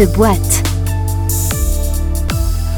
The Boîte.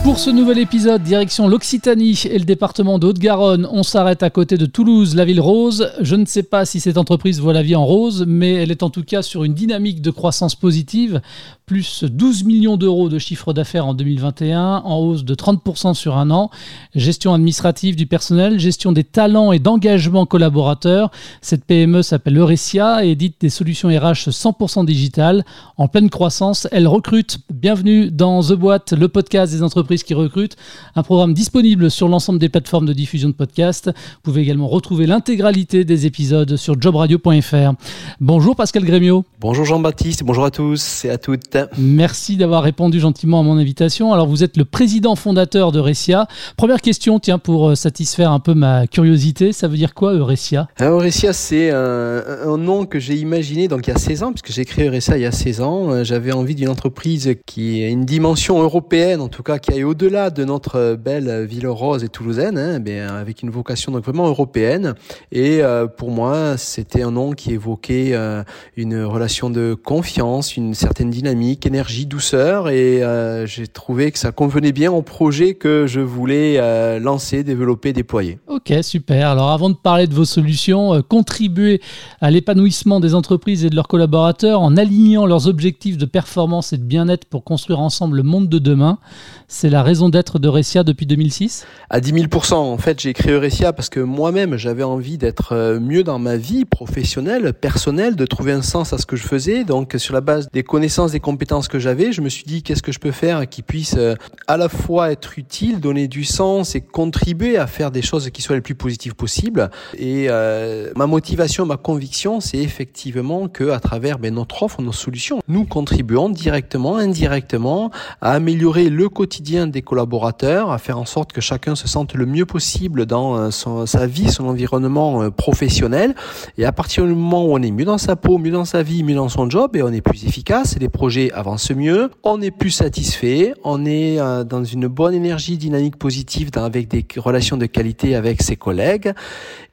Pour ce nouvel épisode, direction l'Occitanie et le département de Haute-Garonne, on s'arrête à côté de Toulouse, la ville rose. Je ne sais pas si cette entreprise voit la vie en rose, mais elle est en tout cas sur une dynamique de croissance positive, plus 12 millions d'euros de chiffre d'affaires en 2021, en hausse de 30% sur un an. Gestion administrative du personnel, gestion des talents et d'engagement collaborateurs. Cette PME s'appelle Eurecia et édite des solutions RH 100% digitales. En pleine croissance, elle recrute. Bienvenue dans The Boîte, le podcast des entreprises qui recrutent. Un programme disponible sur l'ensemble des plateformes de diffusion de podcasts. Vous pouvez également retrouver l'intégralité des épisodes sur jobradio.fr. Bonjour Pascal Grémio. Bonjour Jean-Baptiste, bonjour à tous et à toutes. Merci d'avoir répondu gentiment à mon invitation. Alors vous êtes le président fondateur de Recia. Première question, tiens, pour euh, satisfaire un peu ma curiosité, ça veut dire quoi Eurecia Eurecia, c'est un, un, nom que j'ai imaginé donc il y a 16 ans, puisque j'ai créé Eurecia il y a 16 ans. Euh, j'avais envie d'une entreprise qui a une dimension européenne, en tout cas qui a au-delà de notre belle ville rose et toulousaine, hein, bien, avec une vocation donc vraiment européenne. Et euh, pour moi, c'était un nom qui évoquait euh, une relation de confiance, une certaine dynamique, énergie, douceur. Et euh, j'ai trouvé que ça convenait bien au projet que je voulais lancer, développer, déployer. Ok, super. Alors avant de parler de vos solutions, contribuer à l'épanouissement des entreprises et de leurs collaborateurs en alignant leurs objectifs de performance et de bien-être pour construire ensemble le monde de demain, c'est la raison d'être de Recia depuis 2006 À 10 000 En fait, j'ai créé Recia parce que moi-même, j'avais envie d'être euh, mieux dans ma vie professionnelle, personnelle, de trouver un sens à ce que je faisais. Donc, sur la base des connaissances, des compétences que j'avais, je me suis dit qu'est-ce que je peux faire qui puisse euh, à la fois être utile, donner du sens et contribuer à faire des choses qui soient les plus positives possibles. Et euh, ma motivation, ma conviction, c'est effectivement que à travers ben, notre offre, nos solutions, nous contribuons directement, indirectement à améliorer le quotidien des collaborateurs, à faire en sorte que chacun se sente le mieux possible dans euh, sa vie, son environnement euh, professionnel. Et à partir du moment où on est mieux dans sa peau, mieux dans sa vie, mieux dans son job, et on est plus efficace, les projets avancent mieux, on est plus satisfait, on est euh, dans une bonne énergie dynamique positive avec des relations de qualité avec ses collègues,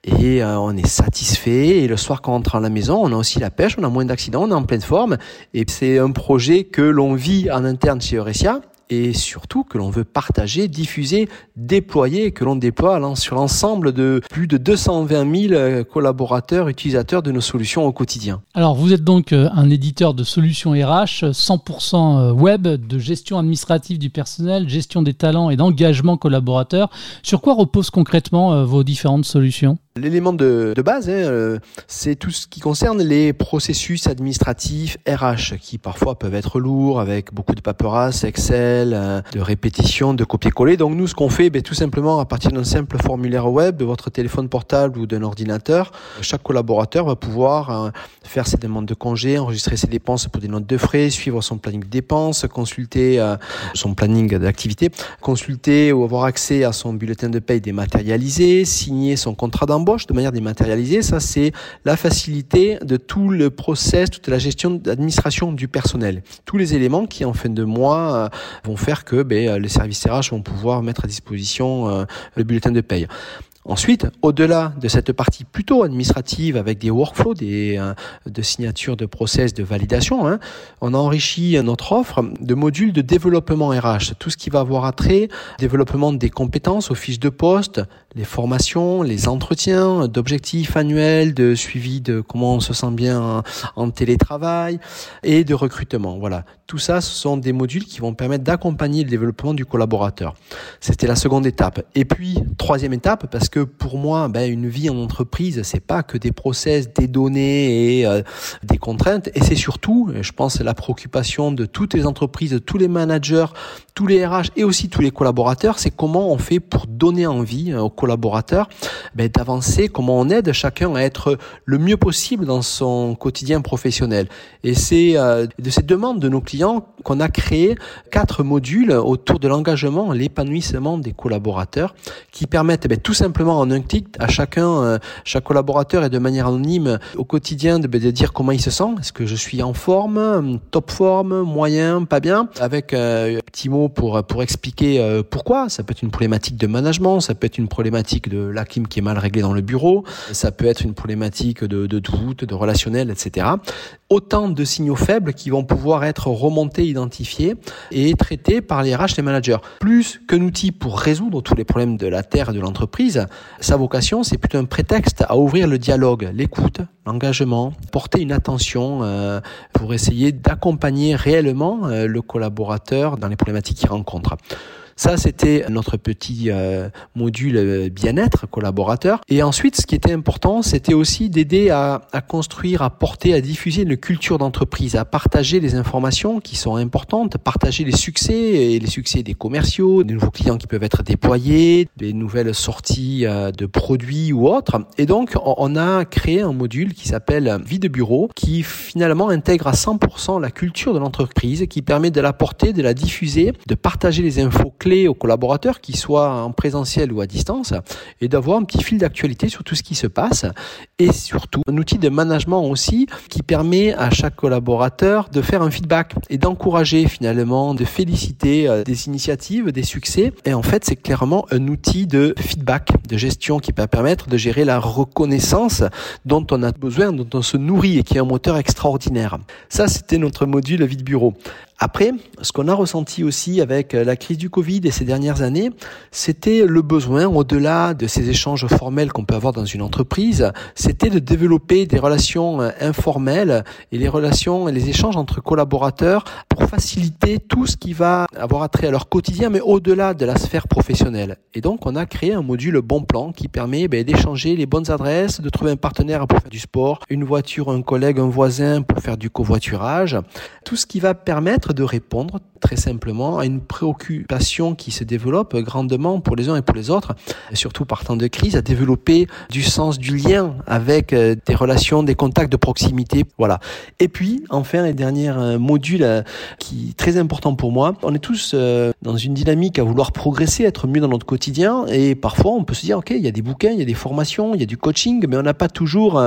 et on est satisfait. Et le soir quand on rentre à la maison, on a aussi la pêche, on a moins d'accidents, on est en pleine forme. Et c'est un projet que l'on vit en interne chez Eurecia et surtout que l'on veut partager, diffuser, déployer, que l'on déploie sur l'ensemble de plus de 220 000 collaborateurs, utilisateurs de nos solutions au quotidien. Alors vous êtes donc euh, un éditeur de solutions RH 100% web, de gestion administrative du personnel, gestion des talents et d'engagement collaborateur. Sur quoi reposent concrètement euh, vos différentes solutions? L'élément de, de, base, hein, euh, c'est tout ce qui concerne les processus administratifs RH, qui parfois peuvent être lourds, avec beaucoup de paperasse, Excel, euh, de répétition, de copier-coller. Donc nous, ce qu'on fait, ben, tout simplement, à partir d'un simple formulaire web, de votre téléphone portable ou d'un ordinateur, chaque collaborateur va pouvoir euh, faire ses demandes de congés, enregistrer ses dépenses pour des notes de frais, suivre son planning de dépenses, consulter son planning d'activité, consulter ou avoir accès à son bulletin de paye dématérialisé, signer son contrat d'embauche, de manière dématérialisée. Ça, c'est la facilité de tout le process, toute la gestion d'administration du personnel. Tous les éléments qui, en fin de mois, euh, vont faire que ben, les services RH vont pouvoir mettre à disposition euh, le bulletin de paye. Ensuite, au-delà de cette partie plutôt administrative avec des workflows, des euh, de signatures de process de validation, hein, on a enrichi notre offre de modules de développement RH, tout ce qui va avoir attrait développement des compétences aux fiches de poste, les formations, les entretiens, d'objectifs annuels, de suivi de comment on se sent bien en, télétravail et de recrutement. Voilà, tout ça, ce sont des modules qui vont permettre d'accompagner le développement du collaborateur. C'était la seconde étape. Et puis troisième étape, parce que pour moi, ben, une vie en entreprise, c'est pas que des process, des données et euh, des contraintes, et c'est surtout, je pense, la préoccupation de toutes les entreprises, de tous les managers, tous les RH et aussi tous les collaborateurs, c'est comment on fait pour donner envie euh, aux collaborateurs ben, d'avancer, comment on aide chacun à être le mieux possible dans son quotidien professionnel. Et c'est euh, de cette demande de nos clients qu'on a créé quatre modules autour de l'engagement, l'épanouissement des collaborateurs, qui permettent ben, tout simplement en un clic à chacun, euh, chaque collaborateur et de manière anonyme au quotidien de, ben, de dire comment il se sent. Est-ce que je suis en forme, top forme, moyen, pas bien, avec un petit mot pour, pour expliquer pourquoi. Ça peut être une problématique de management, ça peut être une problématique problématique de la clim qui est mal réglée dans le bureau, ça peut être une problématique de, de doute, de relationnel, etc. Autant de signaux faibles qui vont pouvoir être remontés, identifiés et traités par les RH, les managers. Plus qu'un outil pour résoudre tous les problèmes de la terre et de l'entreprise, sa vocation, c'est plutôt un prétexte à ouvrir le dialogue, l'écoute, l'engagement, porter une attention euh, pour essayer d'accompagner réellement euh, le collaborateur dans les problématiques qu'il rencontre. Ça, c'était notre petit euh, module euh, bien-être collaborateur. Et ensuite, ce qui était important, c'était aussi d'aider à, construire, à porter, à diffuser une culture d'entreprise, à partager les informations qui sont importantes, partager les succès et les succès des commerciaux, des nouveaux clients qui peuvent être déployés, des nouvelles sorties euh, de produits ou autres. Et donc, on a créé un module qui s'appelle Vie de bureau, qui finalement intègre à 100% la culture de l'entreprise, qui permet de la porter, de la diffuser, de partager les infos clés aux collaborateurs, qu'ils soient en présentiel ou à distance, et d'avoir un petit fil d'actualité sur tout ce qui se passe, et surtout un outil de management aussi qui permet à chaque collaborateur de faire un feedback et d'encourager finalement, de féliciter euh, des initiatives, des succès. Et en fait, c'est clairement un outil de feedback, de gestion qui peut permettre de gérer la reconnaissance dont on a besoin, dont on se nourrit et qui est un moteur extraordinaire. Ça, c'était notre module vie bureau. Après, ce qu'on a ressenti aussi avec euh, la crise du Covid et ces dernières années, c'était le besoin, au-delà de ces échanges formels qu'on peut avoir dans une entreprise, c'était de développer des relations euh, informelles et les relations et les échanges entre collaborateurs pour faciliter tout ce qui va avoir attrait à leur quotidien, mais au-delà de la sphère professionnelle. Et donc, on a créé un module bon plan qui permet ben, d'échanger les bonnes adresses, de trouver un partenaire pour faire du sport, une voiture, un collègue, un voisin pour faire du covoiturage, tout ce qui va permettre de répondre très simplement à une préoccupation qui se développe grandement pour les uns et pour les autres, surtout par temps de crise, à développer du sens du lien avec euh, des relations, des contacts de proximité. Voilà. Et puis, enfin, les derniers euh, modules euh, qui est très important pour moi, on est tous dans une dynamique à vouloir progresser, être mieux dans notre quotidien et parfois on peut se dire, OK, il y a des bouquins, il y a des formations, il y a du coaching, mais on n'a pas toujours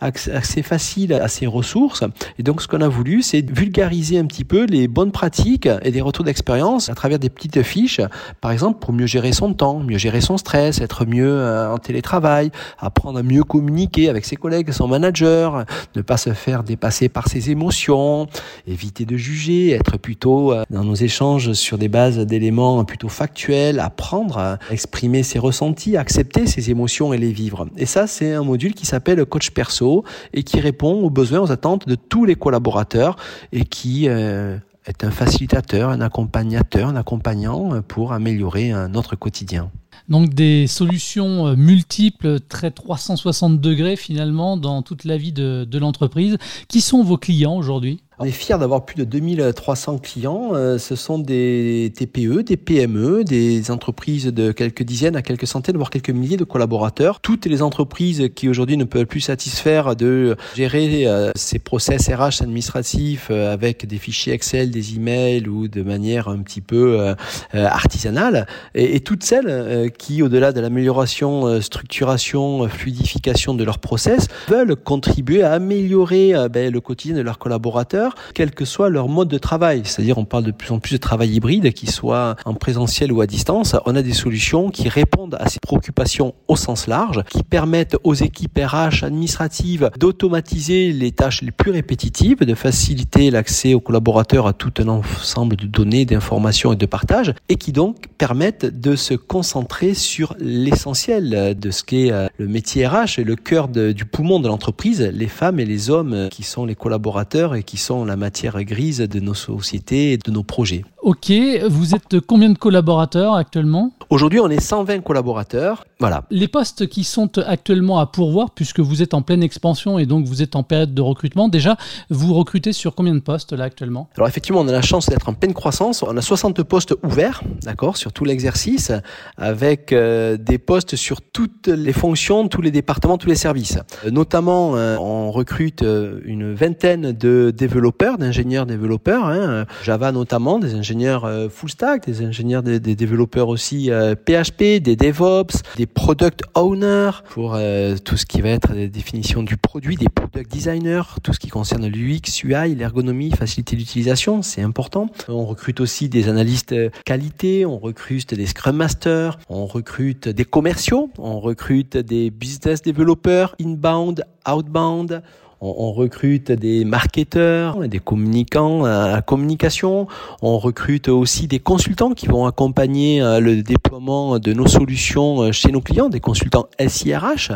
accès facile à ces ressources. Et donc, ce qu'on a voulu, c'est vulgariser un petit peu les bonnes pratiques et des retours d'expérience à travers des petites fiches, par exemple pour mieux gérer son temps, mieux gérer son stress, être mieux euh, en télétravail, apprendre à mieux communiquer avec ses collègues, son manager, ne pas se faire dépasser par ses émotions, éviter de juger, être plutôt euh, dans nos échanges sur des bases d'éléments plutôt factuels, apprendre à exprimer ses ressentis, accepter ses émotions et les vivre. Et ça, c'est un module qui s'appelle Coach Perso et qui répond aux besoins, aux attentes de tous les collaborateurs et qui euh, est un facilitateur, un accompagnateur, un accompagnant pour améliorer notre quotidien. Donc des solutions euh, multiples, très 360 degrés finalement dans toute la vie de l'entreprise. Qui sont vos clients aujourd'hui? On est fiers d'avoir plus de 2300 clients. Euh, ce sont des TPE, des PME, des entreprises de quelques dizaines à quelques centaines, voire quelques milliers de collaborateurs. Toutes les entreprises qui aujourd'hui ne peuvent plus satisfaire de gérer euh, ces process RH administratifs euh, avec des fichiers Excel, des emails ou de manière un petit peu artisanale. Et, toutes celles qui, au-delà de l'amélioration, structuration, fluidification de leurs process, veulent contribuer à améliorer ben, le quotidien de leurs collaborateurs quel que soit leur mode de travail. C'est-à-dire, on parle de plus en plus de travail hybride, qui soit en présentiel ou à distance. On a des solutions qui répondent à ces préoccupations au sens large, qui permettent aux équipes RH administratives d'automatiser les tâches les plus répétitives, de faciliter l'accès aux collaborateurs à tout un ensemble de données, d'informations et de partage, et qui donc permettent de se concentrer sur l'essentiel de ce qu'est euh, le métier RH et le cœur du poumon de l'entreprise, les femmes et les hommes qui sont les collaborateurs et qui sont la matière grise de nos sociétés et de nos projets. Ok, vous êtes combien de collaborateurs actuellement Aujourd'hui, on est 120 collaborateurs. Voilà. Les postes qui sont actuellement à pourvoir, puisque vous êtes en pleine expansion et donc vous êtes en période de recrutement, déjà, vous recrutez sur combien de postes là actuellement? Alors effectivement, on a la chance d'être en pleine croissance. On a 60 postes ouverts, d'accord, sur tout l'exercice, avec euh, des postes sur toutes les fonctions, tous les départements, tous les services. Euh, notamment, euh, on recrute une vingtaine de développeurs, d'ingénieurs développeurs, hein, Java notamment, des ingénieurs ingénieurs full stack, des ingénieurs, des, développeurs aussi PHP, des DevOps, des product owners pour tout ce qui va être la définition du produit, des product designers, tout ce qui concerne l'UX, UI, l'ergonomie, facilité d'utilisation, c'est important. On recrute aussi des analystes qualité, on recrute des scrum masters, on recrute des commerciaux, on recrute des business developers inbound, outbound, on, recrute des marketeurs, des communicants à la communication. On recrute aussi des consultants qui vont accompagner euh, le déploiement de nos solutions euh, chez nos clients, des consultants SIRH.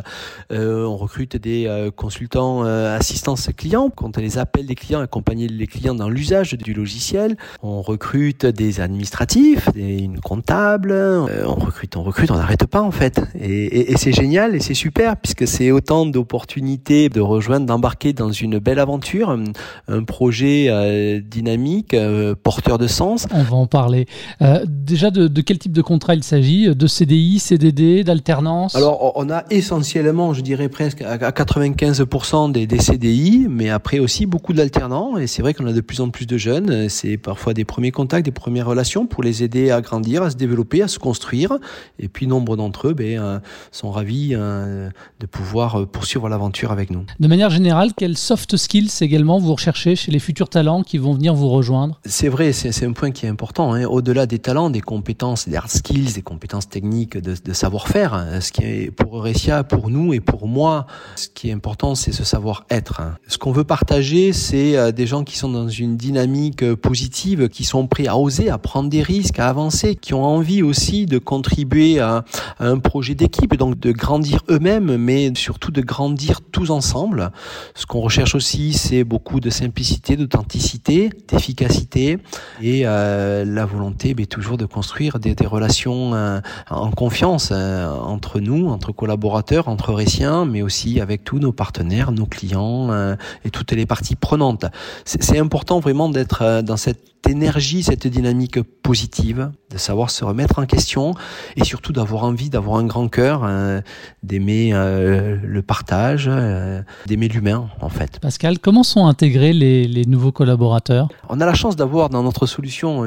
Euh, on recrute des consultants assistance client quand les appelle des clients, accompagner les clients dans l'usage du logiciel. On recrute des administratifs, des, une on recrute, on recrute, on n'arrête pas en fait. Et, et c'est génial et c'est super puisque c'est autant d'opportunités de rejoindre, d'embarquer dans une belle aventure, un, projet euh, dynamique, euh, porteur de sens. On va en parler. Euh, déjà, de, quel type de contrat il s'agit? De CDI, CDD, d'alternance? Alors, on a essentiellement, je dirais presque à 95% des, des, CDI, mais après aussi beaucoup d'alternants. Et c'est vrai qu'on a de plus en plus de jeunes. C'est parfois des premiers contacts, des premières relations pour les aider à grandir, à se développer, à se construire. Et puis, nombre d'entre eux ben, sont ravis de pouvoir poursuivre l'aventure avec nous. De manière générale, quels soft skills également vous recherchez chez les futurs talents qui vont venir vous rejoindre? C'est vrai, c'est un point qui est important. Hein. Au-delà des talents, des compétences, des hard skills, des compétences techniques, de, savoir-faire, hein. ce qui est pour Eurecia, pour nous et pour moi, ce qui est important, c'est ce savoir-être. Hein. Ce qu'on veut partager, c'est euh, des gens qui sont dans une dynamique euh, positive, qui sont prêts à oser, à prendre des risques, à avancer, qui ont envie aussi de contribuer à un projet d'équipe, donc de grandir eux-mêmes, mais surtout de grandir tous ensemble. Ce qu'on recherche aussi, c'est beaucoup de simplicité, d'authenticité, d'efficacité et euh, la volonté mais toujours de construire des, relations euh, en confiance euh, entre nous, entre collaborateurs, entre réciens, mais aussi avec tous nos partenaires, nos clients et toutes les parties prenantes. C'est important vraiment d'être dans cette énergie, cette dynamique positive, de savoir se remettre en question et surtout d'avoir envie, d'avoir un grand cœur, euh, d'aimer euh, le partage, euh, d'aimer l'humain en fait. Pascal, comment sont intégrés les, nouveaux collaborateurs? On a la chance d'avoir dans notre solution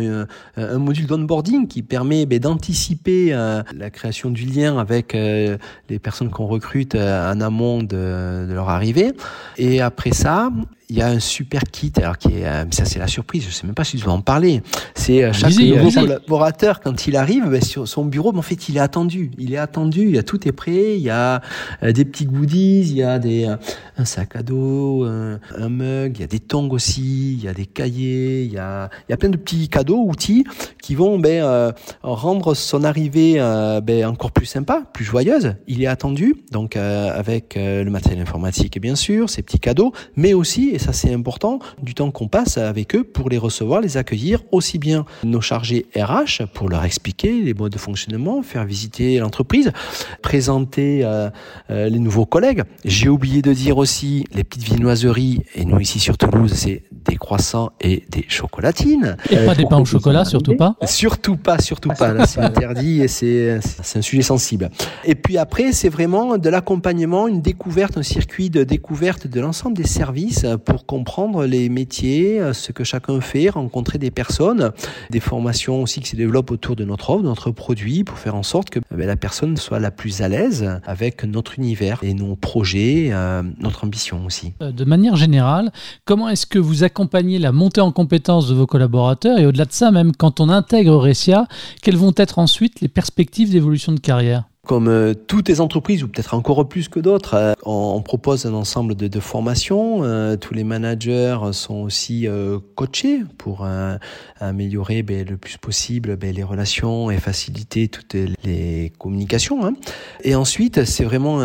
un module d'onboarding qui permet ben, d'anticiper la création du lien avec les personnes qu'on recrute en amont de, de leur arrivée. Et après ça, il y a un super kit, alors qui est, ça c'est la surprise, je sais même pas si je en parler. C'est euh, chaque nouveau collaborateur quand il arrive ben, sur son bureau, ben, en fait il est attendu, il est attendu, il y a tout est prêt, il y a euh, des petits goodies, il y a des un sac à dos, un, mug, il y a des tongs aussi, il y a des cahiers, il y a il y a plein de petits cadeaux, outils qui vont ben rendre son arrivée ben, encore plus sympa, plus joyeuse. Il est attendu donc avec le matériel informatique bien sûr, ces petits cadeaux, mais aussi et ça c'est important, du temps qu'on passe avec eux pour les recevoir, les accueillir, aussi bien nos chargés RH pour leur expliquer les modes de fonctionnement, faire visiter l'entreprise, présenter euh, euh, les nouveaux collègues. J'ai oublié de dire aussi les petites viennoiseries, et nous ici sur Toulouse, c'est des croissants et des chocolatines. Et pas des pains au chocolat, surtout pas Surtout pas, surtout pas. Là, c'est interdit et c'est, c'est un sujet sensible. Et puis après, c'est vraiment de l'accompagnement, une découverte, un circuit de découverte de l'ensemble des services pour comprendre les métiers, euh, ce que chacun fait, rencontrer des personnes, des formations aussi qui se développent autour de notre offre, de notre produit, pour faire en sorte que eh ben, la personne soit la plus à l'aise avec notre univers et nos projets, euh, notre ambition aussi. Euh, de manière générale, comment est-ce que vous accompagnez la montée en compétences de vos collaborateurs et au-delà de ça, même quand on intègre Recia, quelles vont être ensuite les perspectives d'évolution de carrière? Comme euh, toutes les entreprises, ou peut-être encore plus que d'autres, euh, on, propose un ensemble de, de formations. Euh, tous les managers sont aussi coachés pour améliorer ben, le plus possible ben, les relations et faciliter toutes les communications. Hein. Et ensuite, c'est vraiment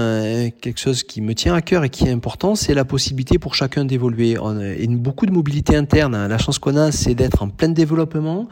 quelque chose qui me tient à cœur et qui est important, c'est la possibilité pour chacun d'évoluer. On a beaucoup de mobilité interne. Hein. La chance qu'on a, c'est d'être en plein développement,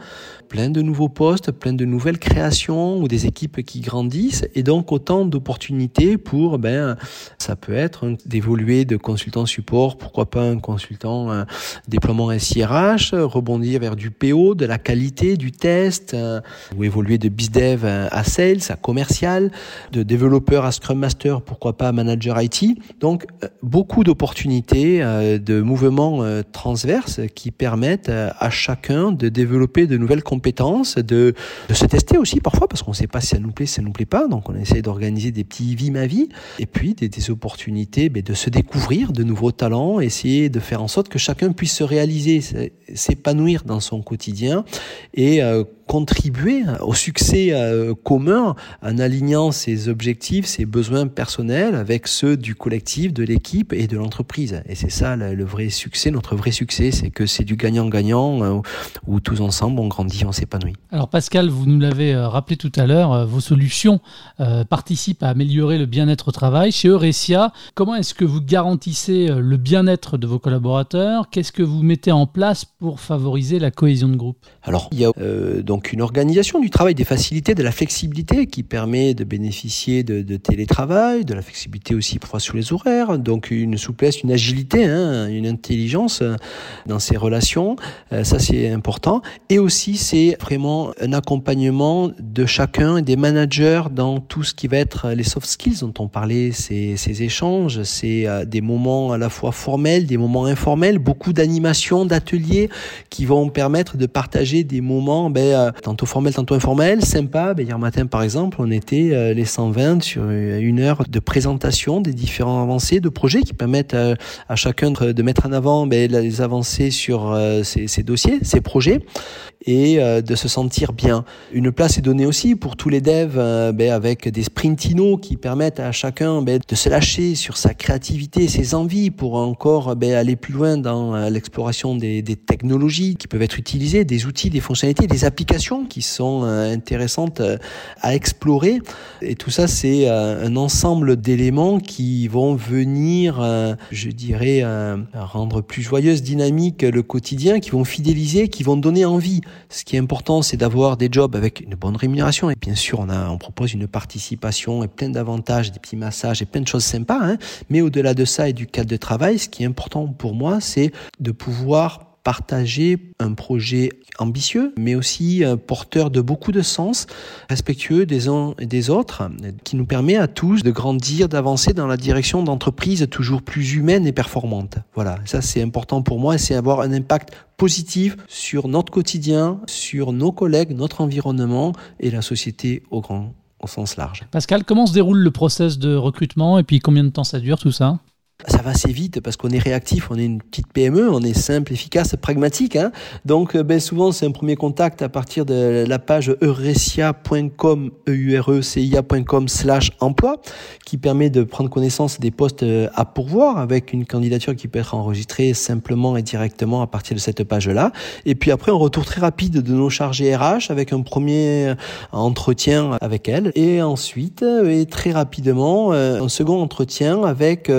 plein de nouveaux postes, plein de nouvelles créations ou des équipes qui grandissent et donc autant d'opportunités pour, ben, ça peut être d'évoluer de consultant support, pourquoi pas un consultant euh, déploiement SIRH, rebondir vers du PO, de la qualité, du test, euh, ou évoluer de BizDev à Sales, à commercial, de développeur à Scrum Master, pourquoi pas manager IT. Donc beaucoup d'opportunités, de mouvements transverses qui permettent à chacun de développer de nouvelles compétences, de, se tester aussi parfois parce qu'on ne sait pas si ça nous plaît, si ça nous plaît pas. Donc on essaie d'organiser des petits vie ma vie et puis des, opportunités mais de se découvrir de nouveaux talents, essayer de faire en sorte que chacun puisse se réaliser, s'épanouir dans son quotidien et euh, contribuer au succès euh, commun en alignant ses objectifs, ses besoins personnels avec ceux du collectif, de l'équipe et de l'entreprise. Et c'est ça le vrai succès, notre vrai succès, c'est que c'est du gagnant-gagnant euh, où tous ensemble on grandit, on s'épanouit. Alors Pascal, vous nous l'avez euh, rappelé tout à l'heure, vos solutions participent à améliorer le bien-être au travail. Chez Eurecia, comment est-ce que vous garantissez le bien-être de vos collaborateurs? Qu'est-ce que vous mettez en place pour favoriser la cohésion de groupe? Alors, il y a donc donc une organisation du travail, des facilités, de la flexibilité qui permet de bénéficier de, télétravail, de la flexibilité aussi parfois sur les horaires, donc une souplesse, une agilité, hein, une intelligence euh, dans ces relations, euh, ça c'est important. Et aussi c'est vraiment un accompagnement de chacun des managers dans tout ce qui va être les soft skills dont on parlait, ces, échanges, c'est euh, des moments à la fois formels, des moments informels, beaucoup d'animations, d'ateliers qui vont permettre de partager des moments ben, tantôt formel, tantôt informel, sympa. Ben, hier matin, par exemple, on était euh, les 120 sur une heure de présentation des différents avancées de projets qui permettent euh, à chacun de mettre en avant ben, les avancées sur euh, ces, dossiers, ces projets, et de se sentir bien. Une place est donnée aussi pour tous les devs ben, avec des sprintinos qui permettent à chacun ben, de se lâcher sur sa créativité, ses envies pour encore ben, aller plus loin dans l'exploration des, des technologies qui peuvent être utilisées, des outils, des fonctionnalités, des applications qui sont euh, intéressantes euh, à explorer. Et tout ça, c'est euh, un ensemble d'éléments qui vont venir, je dirais, rendre plus joyeuse, dynamique le quotidien, qui vont fidéliser, qui vont donner envie. Ce qui est important, c'est d'avoir des jobs avec une bonne rémunération. Et bien sûr, on, a, on propose une participation et plein d'avantages, des petits massages et plein de choses sympas. Hein. Mais au-delà de ça et du cadre de travail, ce qui est important pour moi, c'est de pouvoir partager un projet ambitieux, mais aussi euh, porteur de beaucoup de sens, respectueux des uns et des autres, qui nous permet à tous de grandir, d'avancer dans la direction d'entreprises toujours plus humaines et performantes. Voilà, ça c'est important pour moi, c'est avoir un impact positif sur notre quotidien, sur nos collègues, notre environnement et la société au grand au sens large. Pascal, comment se déroule le process de recrutement et puis combien de temps ça dure tout ça? Ça va assez vite parce qu'on est réactif, on est une petite PME, on est simple, efficace, pragmatique. Hein. Donc euh, ben, souvent c'est un premier contact à partir de la page eurecia.com, eurecia.com slash emploi qui permet de prendre connaissance des postes euh, à pourvoir avec une candidature qui peut être enregistrée simplement et directement à partir de cette page-là. Et puis après un retour très rapide de nos chargés RH avec un premier entretien avec elle et ensuite et très rapidement un second entretien avec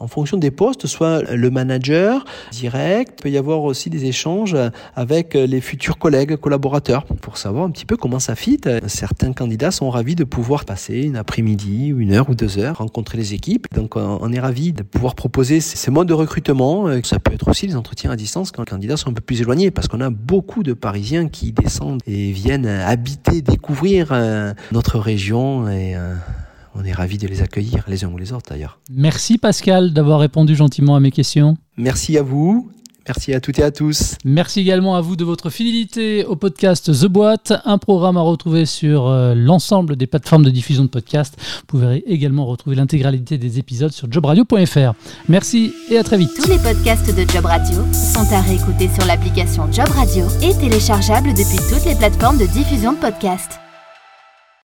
en fonction des postes, soit le manager direct, il peut y avoir aussi des échanges avec les futurs collègues, collaborateurs, pour savoir un petit peu comment ça fit. Certains candidats sont ravis de pouvoir passer une après-midi, une heure ou deux heures, rencontrer les équipes. Donc on est ravis de pouvoir proposer ces modes de recrutement. Ça peut être aussi les entretiens à distance quand les candidats sont un peu plus éloignés, parce qu'on a beaucoup de Parisiens qui descendent et viennent habiter, découvrir euh, notre région et euh, on est ravis de les accueillir, les uns ou les autres d'ailleurs. Merci Pascal d'avoir répondu gentiment à mes questions. Merci à vous. Merci à toutes et à tous. Merci également à vous de votre fidélité au podcast The Boîte, un programme à retrouver sur euh, l'ensemble des plateformes de diffusion de podcasts. Vous pouvez également retrouver l'intégralité des épisodes sur jobradio.fr. Merci et à très vite. Tous les podcasts de Job Radio sont à réécouter sur l'application Job Radio et téléchargeables depuis toutes les plateformes de diffusion de podcasts.